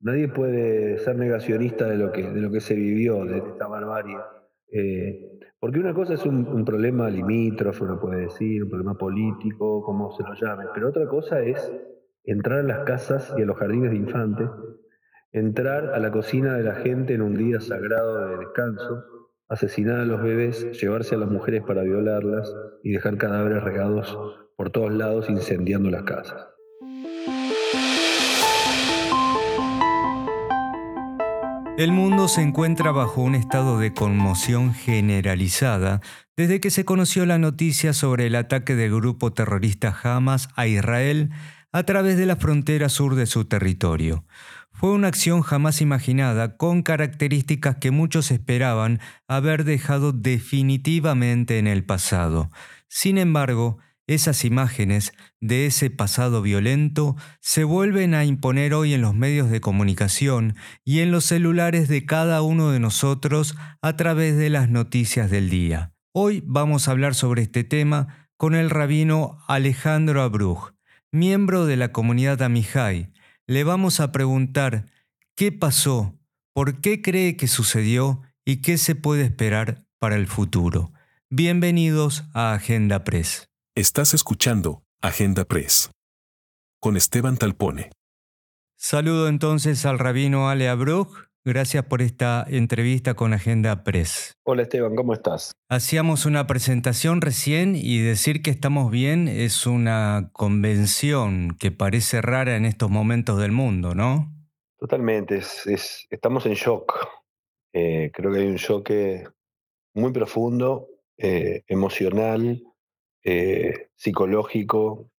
Nadie puede ser negacionista de lo que, de lo que se vivió, de esta barbarie. Eh, porque una cosa es un, un, problema limítrofe, uno puede decir, un problema político, como se lo llame, pero otra cosa es entrar a las casas y a los jardines de infantes, entrar a la cocina de la gente en un día sagrado de descanso, asesinar a los bebés, llevarse a las mujeres para violarlas y dejar cadáveres regados por todos lados incendiando las casas. El mundo se encuentra bajo un estado de conmoción generalizada desde que se conoció la noticia sobre el ataque del grupo terrorista Hamas a Israel a través de la frontera sur de su territorio. Fue una acción jamás imaginada con características que muchos esperaban haber dejado definitivamente en el pasado. Sin embargo, esas imágenes de ese pasado violento se vuelven a imponer hoy en los medios de comunicación y en los celulares de cada uno de nosotros a través de las noticias del día. Hoy vamos a hablar sobre este tema con el rabino Alejandro Abruj, miembro de la comunidad Amijay. Le vamos a preguntar qué pasó, por qué cree que sucedió y qué se puede esperar para el futuro. Bienvenidos a Agenda Press. Estás escuchando Agenda Press con Esteban Talpone. Saludo entonces al rabino Ale Abruch. Gracias por esta entrevista con Agenda Press. Hola Esteban, ¿cómo estás? Hacíamos una presentación recién y decir que estamos bien es una convención que parece rara en estos momentos del mundo, ¿no? Totalmente, estamos en shock. Eh, creo que hay un shock muy profundo, eh, emocional, eh, psicológico,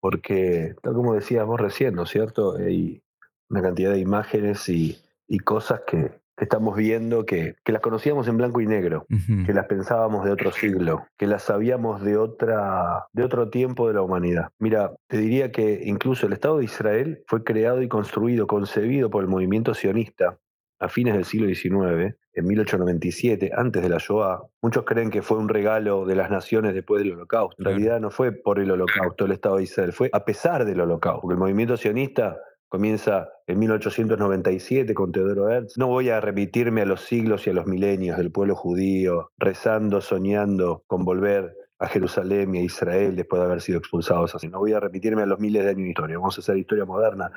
porque, tal como decías vos recién, ¿no es cierto? Hay una cantidad de imágenes y, cosas que, estamos viendo que, las conocíamos en blanco y negro, que las pensábamos de otro siglo, que las sabíamos de, otra, de otro tiempo de la humanidad. Mira, te diría que incluso el Estado de Israel fue creado y construido, concebido por el movimiento sionista a fines del siglo XIX, en 1897, antes de la Shoah. Muchos creen que fue un regalo de las naciones después del Holocausto. En realidad no fue por el Holocausto el Estado de Israel, fue a pesar del Holocausto, porque el movimiento sionista comienza en 1897 con Teodoro Herzl. No voy a remitirme a los siglos y a los milenios del pueblo judío, rezando, soñando con volver a Jerusalén y a Israel después de haber sido expulsados así. No voy a remitirme a los miles de años de historia, vamos a hacer historia moderna.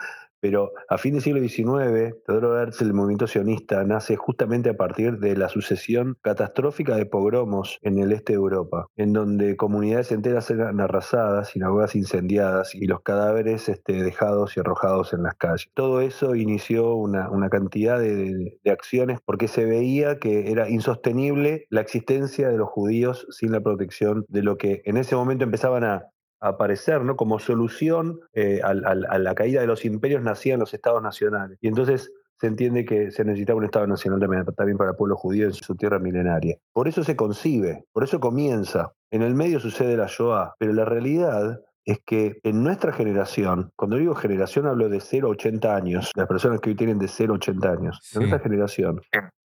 Pero a fin del siglo XIX, Teodoro el movimiento sionista, nace justamente a partir de la sucesión catastrófica de pogromos en el este de Europa, en donde comunidades enteras eran arrasadas, sinagogas incendiadas y los cadáveres este, dejados y arrojados en las calles. Todo eso inició una, cantidad de acciones porque se veía que era insostenible la existencia de los judíos sin la protección de lo que en ese momento empezaban a, aparecer ¿no? como solución eh, a, la caída de los imperios nacían los estados nacionales. Y entonces se entiende que se necesitaba un Estado nacional también para el pueblo judío en su tierra milenaria. Por eso se concibe, por eso comienza. En el medio sucede la Shoah, pero la realidad es que en nuestra generación, cuando digo generación hablo de 0 a 80 años, las personas que hoy tienen de 0 a 80 años, en nuestra generación,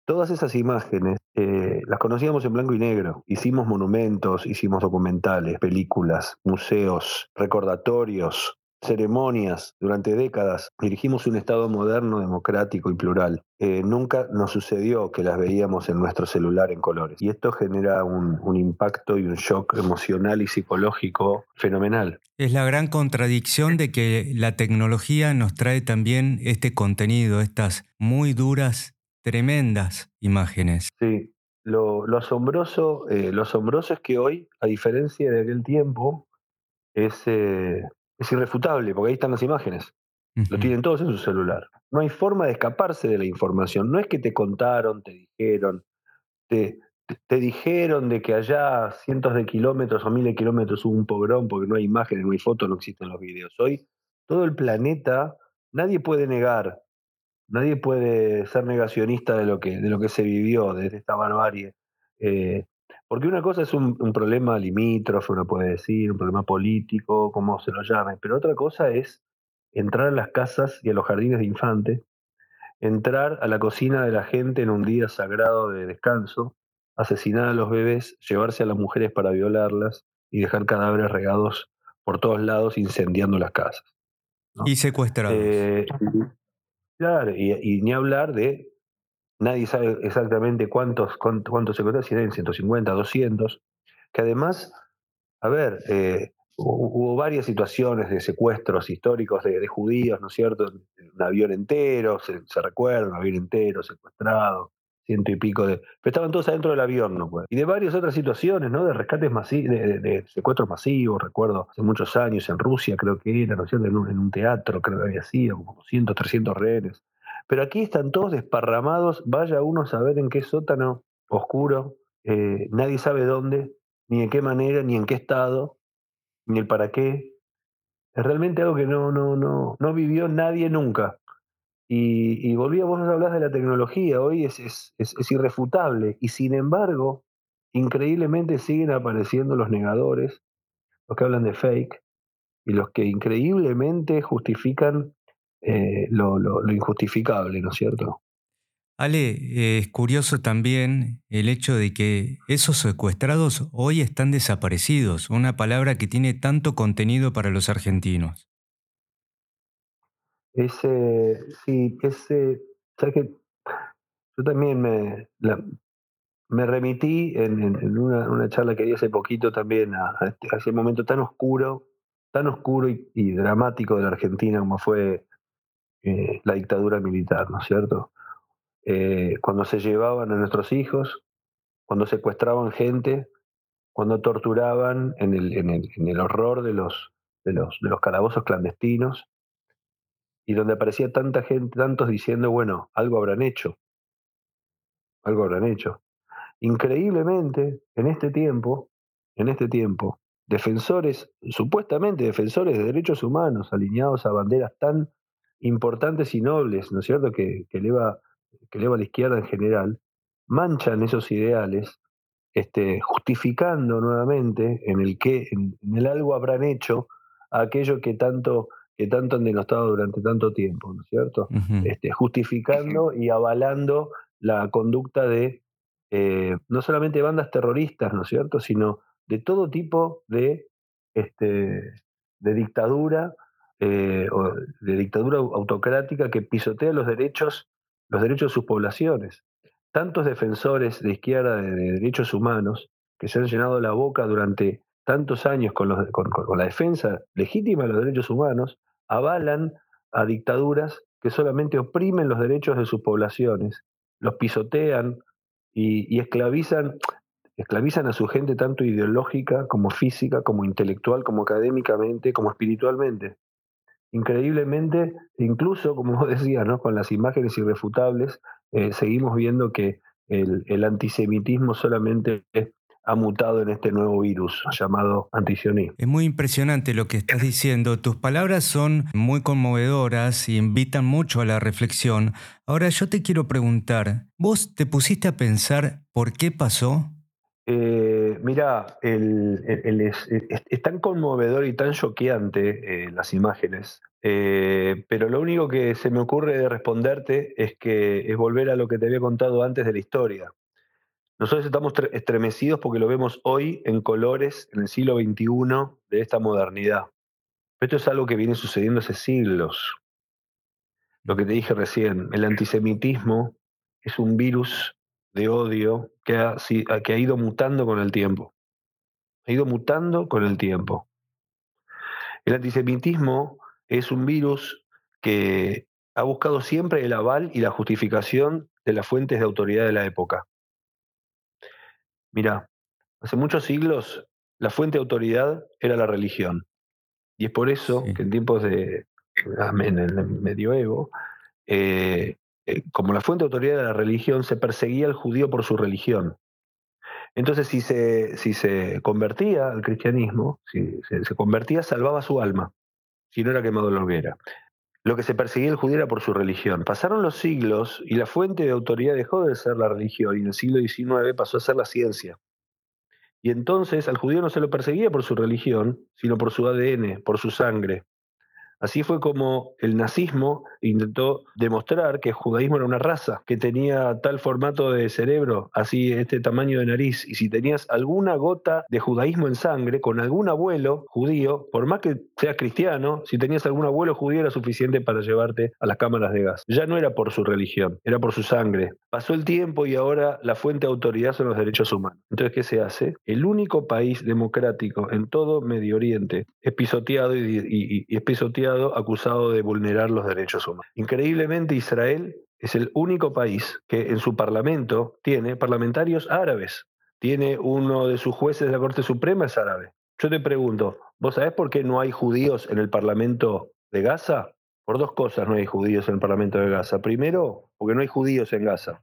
Todas esas imágenes eh, las conocíamos en blanco y negro. Hicimos monumentos, hicimos documentales, películas, museos, recordatorios, ceremonias durante décadas. Dirigimos un Estado moderno, democrático y plural. Eh, nunca nos sucedió que las veíamos en nuestro celular en colores. Y esto genera un, un, impacto y un shock emocional y psicológico fenomenal. Es la gran contradicción de que la tecnología nos trae también este contenido, estas muy duras tremendas imágenes. Sí, lo, asombroso, eh, lo asombroso es que hoy, a diferencia de aquel tiempo, es, eh, es irrefutable, porque ahí están las imágenes. Lo tienen todos en su celular. No hay forma de escaparse de la información. No es que te contaron, te dijeron, te, te, dijeron de que allá cientos de kilómetros o miles de kilómetros hubo un pogrón porque no hay imágenes, no hay fotos, no existen los videos. Hoy todo el planeta, nadie puede negar nadie puede ser negacionista de lo que, de lo que se vivió, desde esta barbarie. Eh, porque una cosa es un, problema limítrofe, uno puede decir, un problema político, como se lo llame, pero otra cosa es entrar a las casas y a los jardines de infantes, entrar a la cocina de la gente en un día sagrado de descanso, asesinar a los bebés, llevarse a las mujeres para violarlas y dejar cadáveres regados por todos lados incendiando las casas. Y secuestrados. Eh, Claro, y, ni hablar de, nadie sabe exactamente cuántos, cuántos, cuántos si eran 150, 200, que además, a ver, eh, hubo varias situaciones de secuestros históricos de, judíos, ¿no es cierto? Un avión entero, se, recuerda, un avión entero secuestrado, ciento y pico de... Pero estaban todos adentro del avión, ¿no? Y de varias otras situaciones, ¿no? De rescates masivos, de, secuestros masivos, recuerdo, hace muchos años en Rusia creo que era, ¿no es cierto? En un, teatro creo que había sido, como 200, 300 rehenes. Pero aquí están todos desparramados, vaya uno a saber en qué sótano oscuro, eh, nadie sabe dónde, ni en qué manera, ni en qué estado, ni el para qué. Es realmente algo que no, no, no, no vivió nadie nunca. Y, y volví a vos hablar de la tecnología, hoy es, es, es, irrefutable. Y sin embargo, increíblemente siguen apareciendo los negadores, los que hablan de fake, y los que increíblemente justifican eh, lo, lo, lo, injustificable, ¿no es cierto? Ale, es curioso también el hecho de que esos secuestrados hoy están desaparecidos, una palabra que tiene tanto contenido para los argentinos. Ese, sí, ese, ¿sabes que Yo también me, me remití en, una, charla que di hace poquito también este, a, ese momento tan oscuro, tan oscuro y, dramático de la Argentina como fue eh, la dictadura militar, ¿no es cierto? Eh, cuando se llevaban a nuestros hijos, cuando secuestraban gente, cuando torturaban en el, en el, en el horror de los, de, los, de los calabozos clandestinos, y donde aparecía tanta gente, tantos diciendo, bueno, algo habrán hecho, algo habrán hecho. Increíblemente, en este tiempo, en este tiempo, defensores, supuestamente defensores de derechos humanos, alineados a banderas tan importantes y nobles, ¿no es cierto?, que, que eleva que eleva la izquierda en general, manchan esos ideales, este, justificando nuevamente en el que, en, el algo habrán hecho aquello que tanto, que tanto han denostado durante tanto tiempo, ¿no es cierto? este, justificando y avalando la conducta de eh, no solamente bandas terroristas, ¿no es cierto?, sino de todo tipo de, este, de dictadura, eh, o de dictadura autocrática que pisotea los derechos los derechos de sus poblaciones. Tantos defensores de izquierda de, derechos humanos que se han llenado la boca durante tantos años con, la defensa legítima de los derechos humanos, avalan a dictaduras que solamente oprimen los derechos de sus poblaciones, los pisotean y, esclavizan, esclavizan a su gente tanto ideológica como física, como intelectual, como académicamente, como espiritualmente increíblemente, incluso, como vos decías, ¿no? con las imágenes irrefutables, eh, seguimos viendo que el, antisemitismo solamente ha mutado en este nuevo virus llamado antisionismo. Es muy impresionante lo que estás diciendo. Tus palabras son muy conmovedoras y invitan mucho a la reflexión. Ahora yo te quiero preguntar, ¿vos te pusiste a pensar por qué pasó? Eh, mira, es, tan conmovedor y tan choqueante eh, las imágenes, eh, pero lo único que se me ocurre de responderte es que es volver a lo que te había contado antes de la historia. Nosotros estamos estremecidos porque lo vemos hoy en colores en el siglo XXI de esta modernidad. Esto es algo que viene sucediendo hace siglos. Lo que te dije recién, el antisemitismo es un virus de odio que ha, que ha ido mutando con el tiempo. Ha ido mutando con el tiempo. El antisemitismo es un virus que ha buscado siempre el aval y la justificación de las fuentes de autoridad de la época. Mira, hace muchos siglos la fuente de autoridad era la religión. Y es por eso que en tiempos de en el medioevo, eh, eh, como la fuente de autoridad de la religión, se perseguía al judío por su religión. Entonces, si se, si se convertía al cristianismo, si se, convertía, salvaba su alma, si no era quemado en la hoguera. Lo que se perseguía al judío era por su religión. Pasaron los siglos y la fuente de autoridad dejó de ser la religión y en el siglo XIX pasó a ser la ciencia. Y entonces al judío no se lo perseguía por su religión, sino por su ADN, por su sangre. Así fue como el nazismo intentó demostrar que el judaísmo era una raza, que tenía tal formato de cerebro, así este tamaño de nariz, y si tenías alguna gota de judaísmo en sangre, con algún abuelo judío, por más que seas cristiano, si tenías algún abuelo judío era suficiente para llevarte a las cámaras de gas. Ya no era por su religión, era por su sangre. Pasó el tiempo y ahora la fuente de autoridad son los derechos humanos. Entonces, ¿qué se hace? El único país democrático en todo Medio Oriente es pisoteado y, es pisoteado acusado de vulnerar los derechos humanos. Increíblemente, Israel es el único país que en su parlamento tiene parlamentarios árabes. Tiene uno de sus jueces de la Corte Suprema es árabe. Yo te pregunto, ¿vos sabés por qué no hay judíos en el Parlamento de Gaza? Por dos cosas no hay judíos en el Parlamento de Gaza. Primero, porque no hay judíos en Gaza.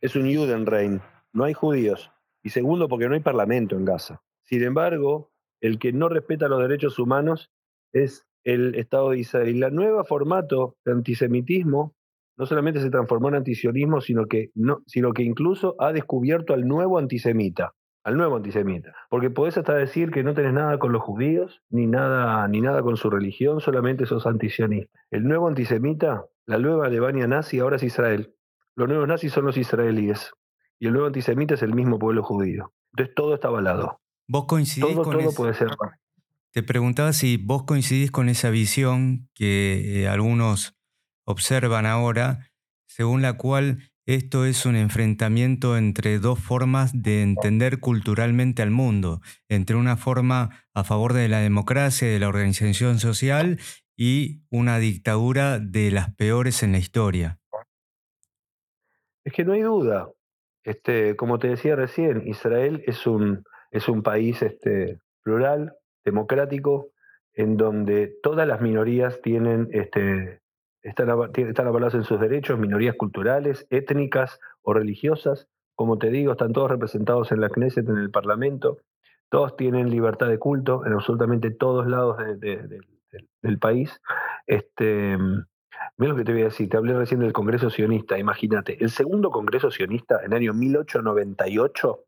Es un Judenrein, no hay judíos. Y segundo, porque no hay parlamento en Gaza. Sin embargo, el que no respeta los derechos humanos es el Estado de Israel. La nueva formato de antisemitismo no solamente se transformó en antisionismo, sino que, no, sino que incluso ha descubierto al nuevo antisemita, al nuevo antisemita. Porque podés hasta decir que no tenés nada con los judíos, ni nada, ni nada con su religión, solamente sos antisionista. El nuevo antisemita, la nueva Alemania nazi, ahora es Israel. Los nuevos nazis son los israelíes. Y el nuevo antisemita es el mismo pueblo judío. Entonces todo está avalado. ¿Vos coincidís todo, con todo puede ser. Te preguntaba si vos coincidís con esa visión que eh, algunos observan ahora, según la cual esto es un enfrentamiento entre dos formas de entender culturalmente al mundo, entre una forma a favor de la democracia y de la organización social y una dictadura de las peores en la historia. Es que no hay duda. Este, como te decía recién, Israel es un, es un país este, plural, democrático en donde todas las minorías tienen, este, están, están avaladas en sus derechos, minorías culturales, étnicas o religiosas. Como te digo, están todos representados en la Knesset, en el Parlamento. Todos tienen libertad de culto en absolutamente todos lados del país. Este, mira lo que te voy a decir, te hablé recién del Congreso Sionista, imagínate, el segundo Congreso Sionista en el año 1898,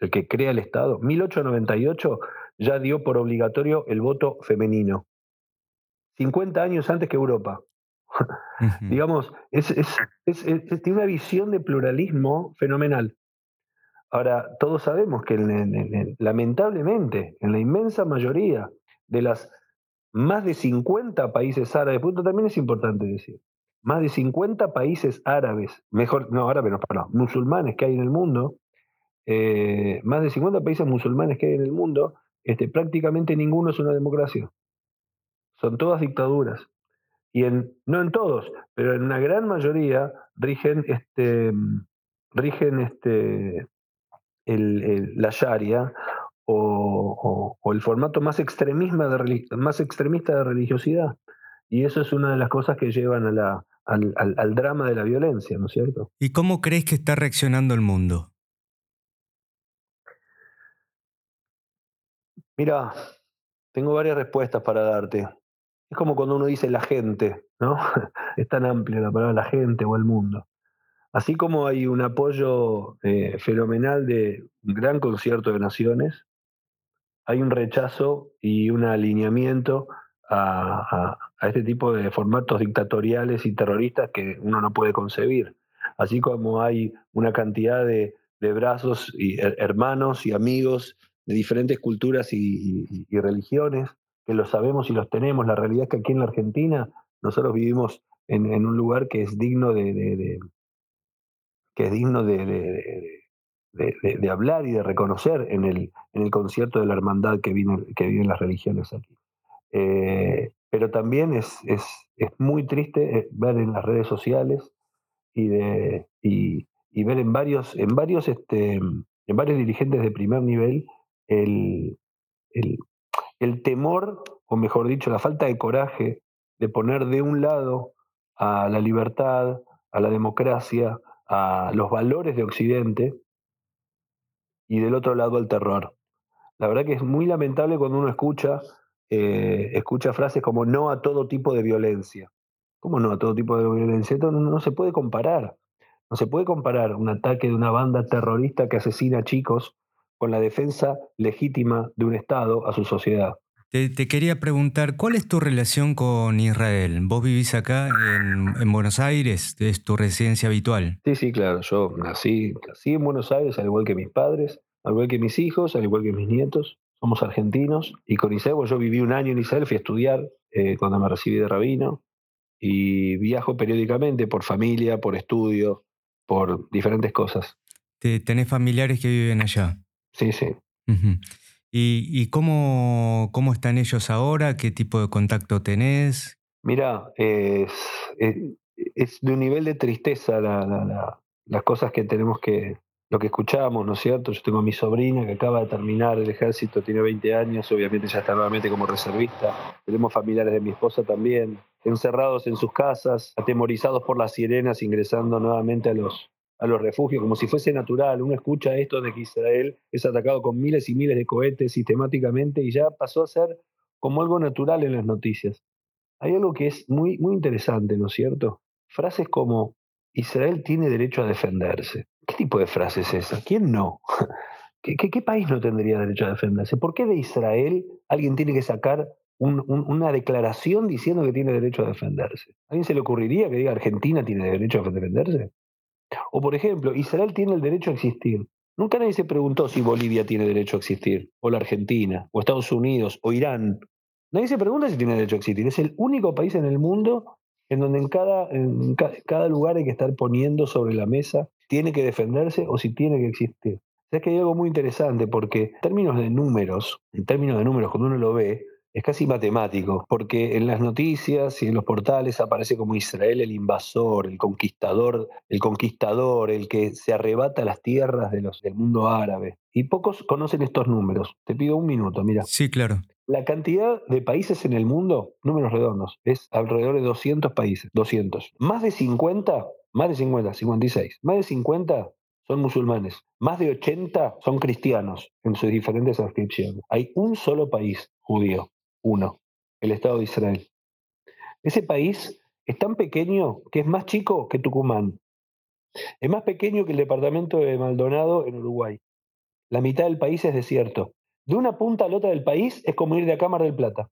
el que crea el Estado, 1898 ya dio por obligatorio el voto femenino. 50 años antes que Europa. Digamos, es, tiene una visión de pluralismo fenomenal. Ahora, todos sabemos que lamentablemente, en la inmensa mayoría de las más de 50 países árabes, punto también es importante decir, más de 50 países árabes, mejor, no árabes, no, perdón, musulmanes que hay en el mundo, eh, más de 50 países musulmanes que hay en el mundo, este, prácticamente ninguno es una democracia. Son todas dictaduras. Y en, no en todos, pero en una gran mayoría rigen, este, rigen este, el, la Sharia o, el formato más, extremista de, más extremista de religiosidad. Y eso es una de las cosas que llevan a la, al, al drama de la violencia, ¿no es cierto? ¿Y cómo crees que está reaccionando el mundo? Mira, tengo varias respuestas para darte. Es como cuando uno dice la gente, ¿no? es tan amplia la palabra la gente o el mundo. Así como hay un apoyo eh, fenomenal de un gran concierto de naciones, hay un rechazo y un alineamiento a, este tipo de formatos dictatoriales y terroristas que uno no puede concebir. Así como hay una cantidad de, de brazos y hermanos y amigos de diferentes culturas y, religiones, que lo sabemos y los tenemos. La realidad es que aquí en la Argentina nosotros vivimos en, un lugar que es digno de, que es digno de, hablar y de reconocer en el, en el concierto de la hermandad que, viene, que viven las religiones aquí. Eh, pero también es, es, es, muy triste eh, ver en las redes sociales y, de, y, y ver en varios, en varios, este, en varios dirigentes de primer nivel el, el, temor, o mejor dicho, la falta de coraje de poner de un lado a la libertad, a la democracia, a los valores de Occidente y del otro lado al terror. La verdad que es muy lamentable cuando uno escucha, eh, escucha frases como no a todo tipo de violencia. ¿Cómo no a todo tipo de violencia? Esto no se puede comparar. No se puede comparar un ataque de una banda terrorista que asesina chicos con la defensa legítima de un Estado a su sociedad. Te, quería preguntar, ¿cuál es tu relación con Israel? ¿Vos vivís acá en, Buenos Aires? ¿Es tu residencia habitual? Sí, sí, claro. Yo nací, nací en Buenos Aires, al igual que mis padres, al igual que mis hijos, al igual que mis nietos. Somos argentinos. Y con Israel, yo viví un año en Israel, fui a estudiar eh, cuando me recibí de rabino. Y viajo periódicamente por familia, por estudio, por diferentes cosas. ¿Tenés familiares que viven allá? Sí, sí. ¿Y, cómo, cómo, están ellos ahora? ¿Qué tipo de contacto tenés? Mira, es, es, de un nivel de tristeza las cosas que tenemos que, lo que escuchamos, ¿no es cierto? Yo tengo a mi sobrina que acaba de terminar el ejército, tiene 20 años, obviamente ya está nuevamente como reservista. Tenemos familiares de mi esposa también, encerrados en sus casas, atemorizados por las sirenas, ingresando nuevamente a los, a los refugios, como si fuese natural. Uno escucha esto de que Israel es atacado con miles y miles de cohetes sistemáticamente y ya pasó a ser como algo natural en las noticias. Hay algo que es muy, muy interesante, ¿no es cierto? Frases como Israel tiene derecho a defenderse. ¿Qué tipo de frase es esa? ¿Quién no? ¿Qué, qué, país no tendría derecho a defenderse? ¿Por qué de Israel alguien tiene que sacar una declaración diciendo que tiene derecho a defenderse? ¿A alguien se le ocurriría que diga Argentina tiene derecho a defenderse? O por ejemplo, Israel tiene el derecho a existir. Nunca nadie se preguntó si Bolivia tiene derecho a existir, o la Argentina, o Estados Unidos, o Irán. Nadie se pregunta si tiene derecho a existir. Es el único país en el mundo en donde en cada, en cada lugar hay que estar poniendo sobre la mesa, tiene que defenderse o si tiene que existir. Es que hay algo muy interesante porque en términos de números, en términos de números, cuando uno lo ve, es casi matemático, porque en las noticias y en los portales aparece como Israel el invasor, el conquistador, el conquistador, el que se arrebata las tierras de los, del mundo árabe. Y pocos conocen estos números. Te pido un minuto, mira. Sí, claro. La cantidad de países en el mundo, números redondos, es alrededor de 200 países, 200. Más de 50, más de 50, 56, más de 50 son musulmanes, más de 80 son cristianos en sus diferentes inscripciones. Hay un solo país judío, uno, el Estado de Israel. Ese país es tan pequeño que es más chico que Tucumán. Es más pequeño que el departamento de Maldonado en Uruguay. La mitad del país es desierto. De una punta a la otra del país es como ir de acá Mar del Plata.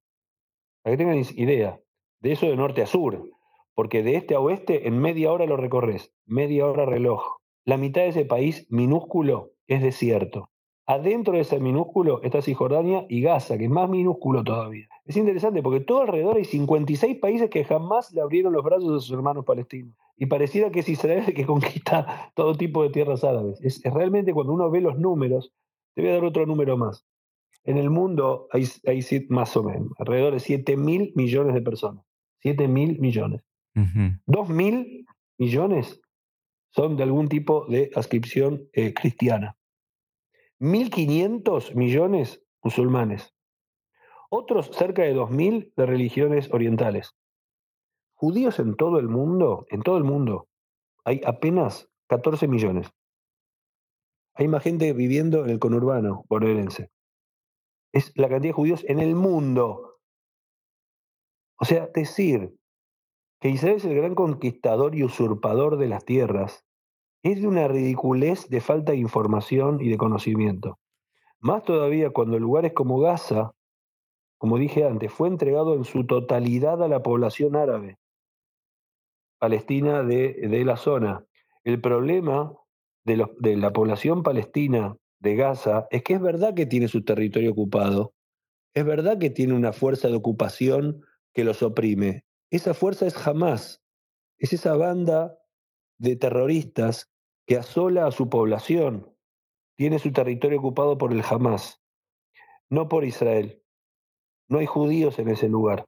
Para que tengan idea. De eso de norte a sur. Porque de este a oeste en media hora lo recorres. Media hora reloj. La mitad de ese país minúsculo es desierto. Adentro de ese minúsculo está Cisjordania y Gaza, que es más minúsculo todavía. Es interesante porque todo alrededor hay 56 países que jamás le abrieron los brazos a sus hermanos palestinos. Y pareciera que es Israel el que conquista todo tipo de tierras árabes. Es, realmente cuando uno ve los números, te voy a dar otro número más. En el mundo hay, hay más o menos alrededor de 7 mil millones de personas. 7 mil millones. 2 mil millones son de algún tipo de ascripción eh, cristiana. 1.500 millones musulmanes, otros cerca de 2.000 de religiones orientales. Judíos en todo el mundo, en todo el mundo, hay apenas 14 millones. Hay más gente viviendo en el conurbano bonaerense. Es la cantidad de judíos en el mundo. O sea, decir que Israel es el gran conquistador y usurpador de las tierras es de una ridiculez de falta de información y de conocimiento. Más todavía cuando lugares como Gaza, como dije antes, fue entregado en su totalidad a la población árabe, palestina de, la zona. El problema de, de la población palestina de Gaza es que es verdad que tiene su territorio ocupado, es verdad que tiene una fuerza de ocupación que los oprime. Esa fuerza es Hamas, es esa banda de terroristas que asola a su población. Tiene su territorio ocupado por el Hamas, no por Israel. No hay judíos en ese lugar.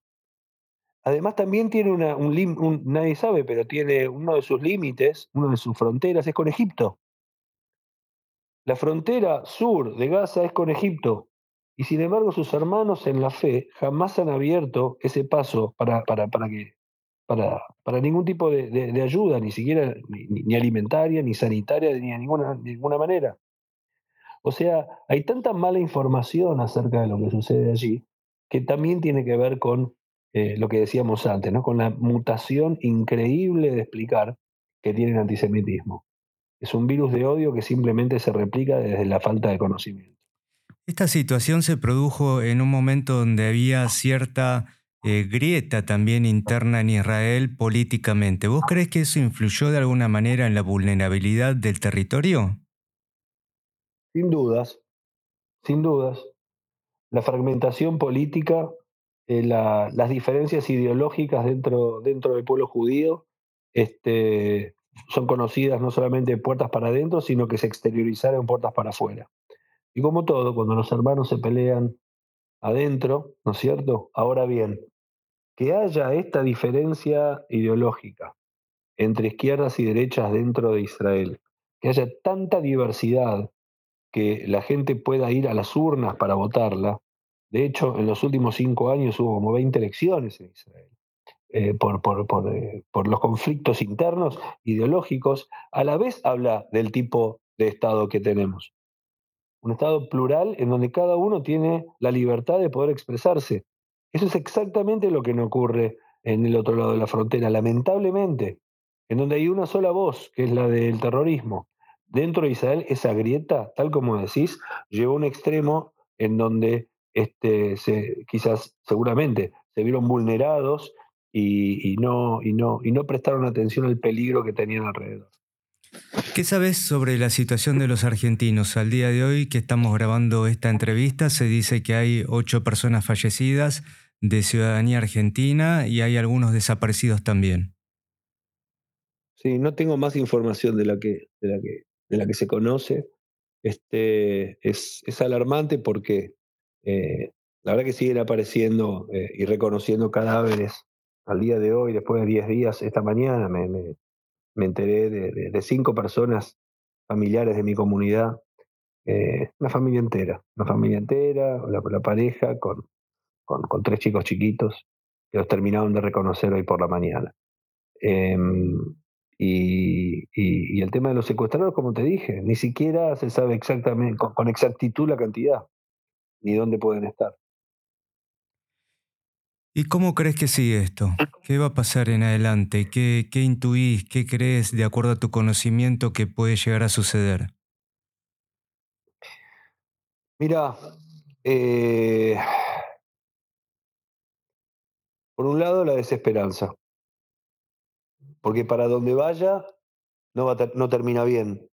Además también tiene una, un, nadie sabe, pero tiene uno de sus límites, una de sus fronteras es con Egipto. La frontera sur de Gaza es con Egipto. Y sin embargo sus hermanos en la fe jamás han abierto ese paso para, para, para que para, para ningún tipo de, ayuda, ni siquiera ni, alimentaria, ni sanitaria, ni de ninguna, ninguna manera. O sea, hay tanta mala información acerca de lo que sucede allí que también tiene que ver con eh, lo que decíamos antes, ¿no? con la mutación increíble de explicar que tiene el antisemitismo. Es un virus de odio que simplemente se replica desde la falta de conocimiento. Esta situación se produjo en un momento donde había cierta eh, grieta también interna en Israel políticamente. ¿Vos crees que eso influyó de alguna manera en la vulnerabilidad del territorio? Sin dudas, sin dudas. La fragmentación política, eh, las diferencias ideológicas dentro, del pueblo judío este, son conocidas no solamente puertas para adentro, sino que se exteriorizaron puertas para afuera. Y como todo, cuando los hermanos se pelean adentro, ¿no es cierto? Ahora bien, que haya esta diferencia ideológica entre izquierdas y derechas dentro de Israel, que haya tanta diversidad que la gente pueda ir a las urnas para votarla. De hecho, en los últimos cinco años hubo como 20 elecciones en Israel. Eh, eh, por, los conflictos internos, ideológicos, a la vez habla del tipo de Estado que tenemos. Un Estado plural en donde cada uno tiene la libertad de poder expresarse. Eso es exactamente lo que no ocurre en el otro lado de la frontera, lamentablemente, en donde hay una sola voz, que es la del terrorismo. Dentro de Israel, esa grieta, tal como decís, llegó a un extremo en donde este, se, quizás, seguramente, se vieron vulnerados y, no, y, no, y no prestaron atención al peligro que tenían alrededor. ¿Qué sabes sobre la situación de los argentinos? Al día de hoy que estamos grabando esta entrevista se dice que hay ocho personas fallecidas de ciudadanía argentina y hay algunos desaparecidos también. Sí, no tengo más información de la que, de la que, de la que se conoce. Este, es, es alarmante porque eh, la verdad que siguen apareciendo eh, y reconociendo cadáveres al día de hoy, después de 10 días, esta mañana me, me, enteré de, cinco personas familiares de mi comunidad, eh, una familia entera, una familia entera, la, la pareja con, con, tres chicos chiquitos que los terminaron de reconocer hoy por la mañana. Em, y, y, el tema de los secuestrados, como te dije, ni siquiera se sabe exactamente con exactitud la cantidad, ni dónde pueden estar. ¿Y cómo crees que sigue esto? ¿Qué va a pasar en adelante? ¿Qué, qué intuís? ¿Qué crees de acuerdo a tu conocimiento que puede llegar a suceder? Mira, eh, por un lado la desesperanza, porque para donde vaya no, no termina bien.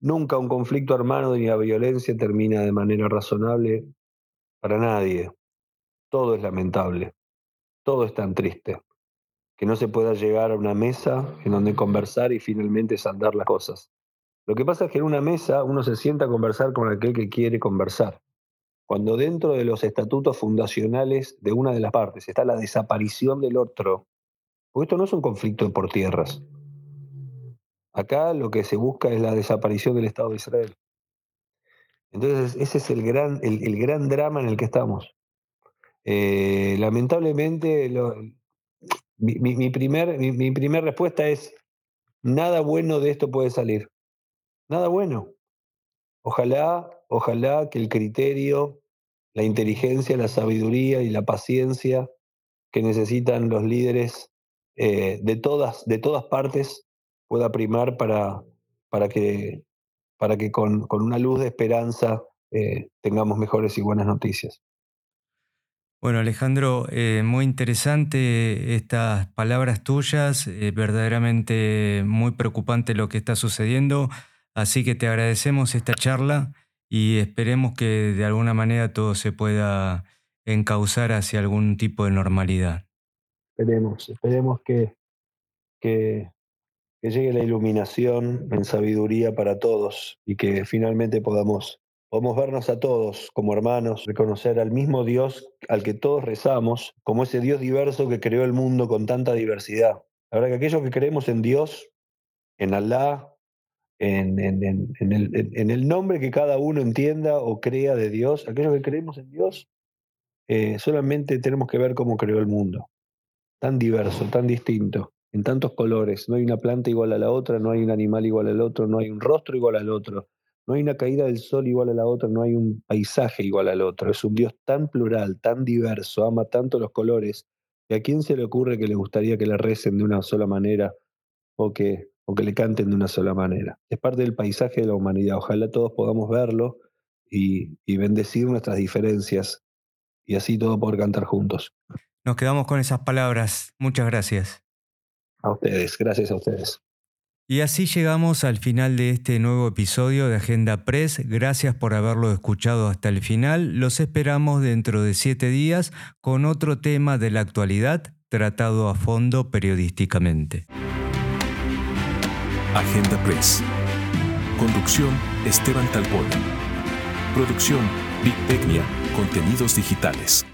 Nunca un conflicto armado ni la violencia termina de manera razonable para nadie todo es lamentable, todo es tan triste, que no se pueda llegar a una mesa en donde conversar y finalmente saldar las cosas. Lo que pasa es que en una mesa uno se sienta a conversar con aquel que quiere conversar. Cuando dentro de los estatutos fundacionales de una de las partes está la desaparición del otro, porque esto no es un conflicto por tierras. Acá lo que se busca es la desaparición del Estado de Israel. Entonces ese es el gran, el gran drama en el que estamos. Eh, lamentablemente, mi, primer, mi, primer respuesta es, nada bueno de esto puede salir. Nada bueno. Ojalá, ojalá que el criterio, la inteligencia, la sabiduría y la paciencia que necesitan los líderes eh, de, todas, de todas partes pueda primar para, para que, para que con, con una luz de esperanza eh, tengamos mejores y buenas noticias. Bueno, Alejandro, eh, muy interesante estas palabras tuyas, eh, verdaderamente muy preocupante lo que está sucediendo, así que te agradecemos esta charla y esperemos que de alguna manera todo se pueda encauzar hacia algún tipo de normalidad. Esperemos, esperemos que, que, llegue la iluminación en sabiduría para todos y que finalmente podamos Podemos vernos a todos como hermanos, reconocer al mismo Dios al que todos rezamos, como ese Dios diverso que creó el mundo con tanta diversidad. La verdad que aquellos que creemos en Dios, en Alá, en, el, nombre que cada uno entienda o crea de Dios, aquellos que creemos en Dios, eh, solamente tenemos que ver cómo creó el mundo. Tan diverso, tan distinto, en tantos colores. No hay una planta igual a la otra, no hay un animal igual al otro, no hay un rostro igual al otro no hay una caída del sol igual a la otra, no hay un paisaje igual al otro. Es un Dios tan plural, tan diverso, ama tanto los colores, que a quién se le ocurre que le gustaría que le recen de una sola manera o que, o que le canten de una sola manera. Es parte del paisaje de la humanidad. Ojalá todos podamos verlo y, y bendecir nuestras diferencias y así todo poder cantar juntos. Nos quedamos con esas palabras. Muchas gracias. A ustedes, gracias a ustedes. Y así llegamos al final de este nuevo episodio de Agenda Press. Gracias por haberlo escuchado hasta el final. Los esperamos dentro de siete días con otro tema de la actualidad tratado a fondo periodísticamente. Agenda Press. Conducción Esteban Talbot. Producción Big Tecnia. Contenidos digitales.